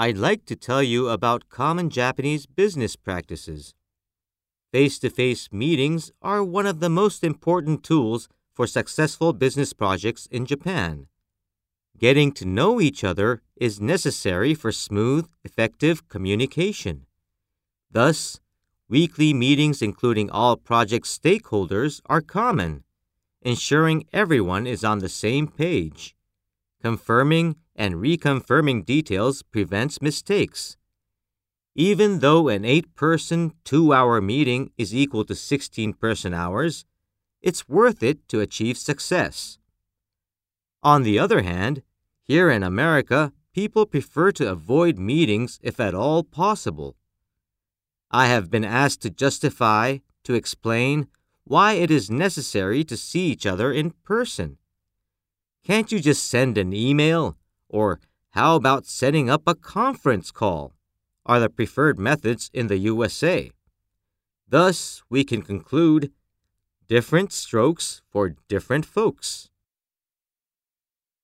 I'd like to tell you about common Japanese business practices. Face to face meetings are one of the most important tools for successful business projects in Japan. Getting to know each other is necessary for smooth, effective communication. Thus, weekly meetings including all project stakeholders are common, ensuring everyone is on the same page. Confirming and reconfirming details prevents mistakes. Even though an 8 person, 2 hour meeting is equal to 16 person hours, it's worth it to achieve success. On the other hand, here in America, people prefer to avoid meetings if at all possible. I have been asked to justify, to explain, why it is necessary to see each other in person. Can't you just send an email? Or how about setting up a conference call? Are the preferred methods in the USA. Thus, we can conclude different strokes for different folks.